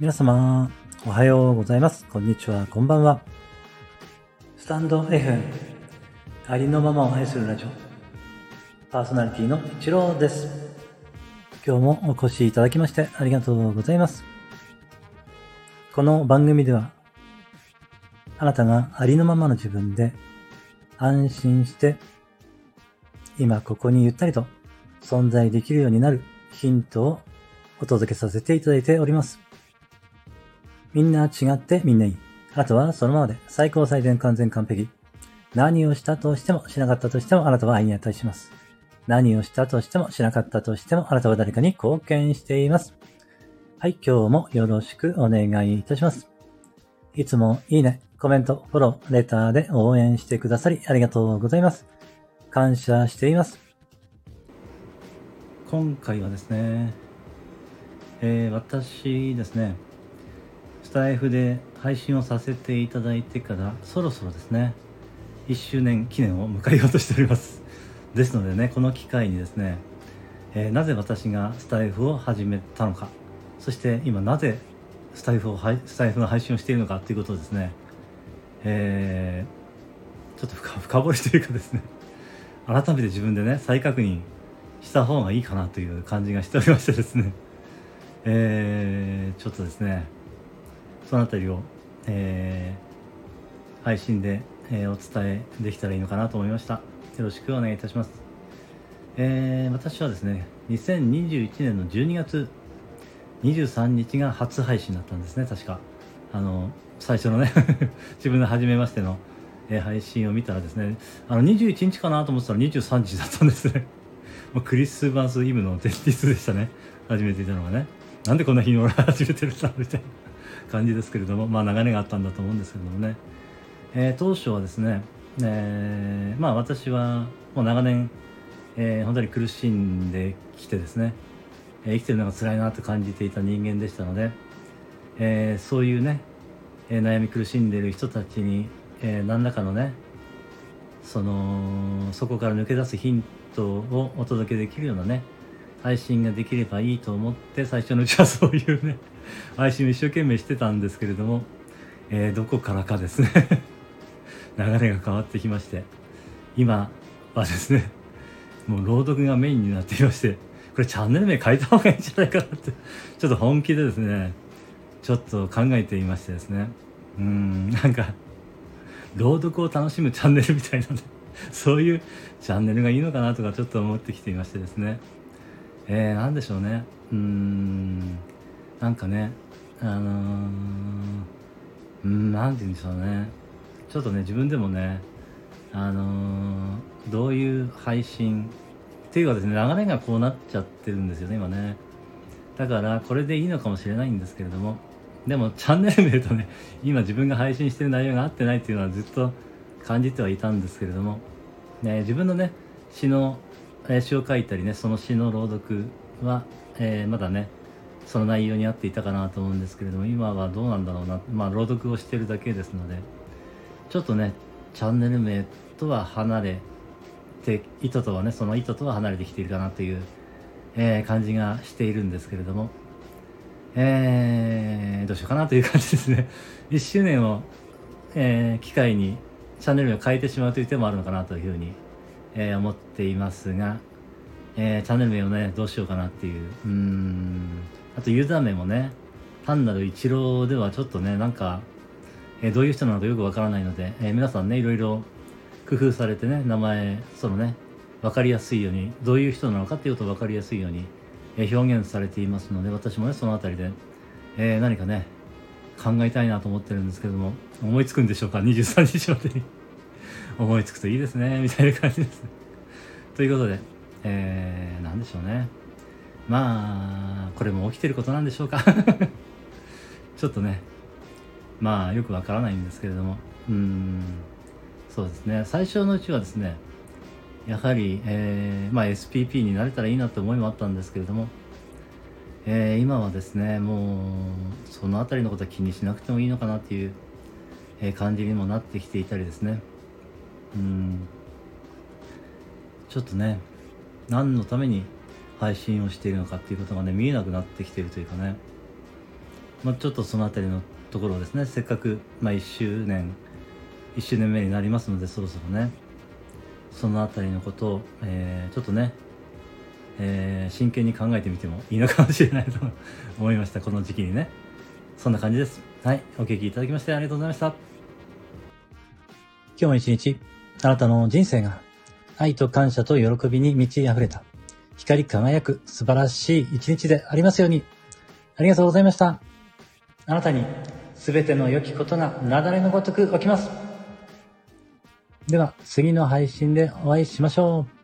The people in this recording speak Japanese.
皆様、おはようございます。こんにちは、こんばんは。スタンド F、ありのままを愛するラジオ、パーソナリティの一郎です。今日もお越しいただきましてありがとうございます。この番組では、あなたがありのままの自分で安心して、今ここにゆったりと存在できるようになるヒントをお届けさせていただいております。みんな違ってみんないい。あとはそのままで最高最善完全完璧。何をしたとしてもしなかったとしてもあなたは愛に値します。何をしたとしてもしなかったとしてもあなたは誰かに貢献しています。はい、今日もよろしくお願いいたします。いつもいいね、コメント、フォロー、レターで応援してくださりありがとうございます。感謝しています。今回はですね、えー私ですね、スタイフで配信をさせていただいてからそろそろですね、1周年記念を迎えようとしております。ですのでね、この機会にですね、えーなぜ私がスタイフを始めたのか、そして今なぜスタイフをスタイフの配信をしているのかということをですね、えーちょっと深深掘りというかですね、改めて自分でね、再確認した方がいいかなという感じがしておりましてですね、えーちょっとですね、そのあたりを、えー配信で、えーお伝えできたらいいのかなと思いました。よろしくお願いいたします。えー私はですね、2021年の12月23日が初配信だったんですね、確か。あの、最初のね、自分の初めましての、えー配信を見たらですね、あの、21日かなと思ってたら23日だったんですね。もうクリスマスイブの前日でしたね、始めていたのがね。なんでこんな日に俺は始めてるんだみたいな感じですけれども、まあ流れがあったんだと思うんですけれどもね。えー当初はですね、えーまあ私はもう長年、えー本当に苦しんできてですね、えー生きてるのが辛いなと感じていた人間でしたので、えーそういうね、えー悩み苦しんでいる人たちに、えー何らかのねそのそこから抜け出すヒントをお届けできるようなね配信ができればいいと思って最初のうちはそういうね配信を一生懸命してたんですけれども、えーどこからかですね 流れが変わってきまして今はですねもう朗読がメインになっていましてこれチャンネル名変えた方がいいんじゃないかなってちょっと本気でですねちょっと考えていましてですね。うーんなんか朗読を楽しむチャンネルみたいなねそういうチャンネルがいいのかなとかちょっと思ってきていましてですね。えー、なんでしょうね。うーん。なんかねあのー、うんなんて言うんでしょうね。ちょっとね自分でもねあのーどういう配信っていうかですね流れがこうなっちゃってるんですよね今ね。だからこれでいいのかもしれないんですけれどもでもチャンネル名とね今自分が配信してる内容が合ってないっていうのはずっと感じてはいたんですけれども、ね、自分のね詩の、え詩を書いたりねその詩の朗読は、えーまだねその内容に合っていたかなと思うんですけれども今はどうなんだろうなまあ朗読をしてるだけですのでちょっとねチャンネル名とは離れて意図とはねその意図とは離れてきているかなという、えー感じがしているんですけれどもえーどうしようかなという感じですね。1周年を、えー機会にチャンネル名を変えてしまうという手もあるのかなというふうに、えー思っていますが、えーチャンネル名をねどうしようかなっていう。うん。あとユーザー名もね単なる一郎ではちょっとねなんか、えーどういう人なのかよくわからないので、え皆さんねいろいろ工夫されてね名前そのね分かりやすいようにどういう人なのかっていうことを分かりやすいように、え表現されていますので私もねそのあたりで、え何かね考えたいなと思ってるんですけども思いつくんでしょうか？23日までに。思いつくといいですね みたいな感じです。ということでえー、なんでしょうね。まあこれも起きてることなんでしょうか。ちょっとねまあよくわからないんですけれども。うんそうですね。最初のうちはですねやはり、えーまあ、SPP になれたらいいなって思いもあったんですけれども、えー今はですねもうその辺りのことは気にしなくてもいいのかなっていう、えー感じにもなってきていたりですね。うん。ちょっとね何のために配信をしているのかっていうことがね見えなくなってきてるというかね。まあ、ちょっとそのあたりのところですねせっかく、まあ、1周年1周年目になりますのでそろそろね。そのあたりのことを、えー、ちょっとね、えー、真剣に考えてみてもいいのかもしれないと思いました。この時期にね。そんな感じです。はいお聴きいただきましてありがとうございました。今日も一日あなたの人生が愛と感謝と喜びに満ち溢れた光り輝く素晴らしい一日でありますようにありがとうございました。あなたに全ての良きことが雪崩のごとく起きます。では、次の配信でお会いしましょう。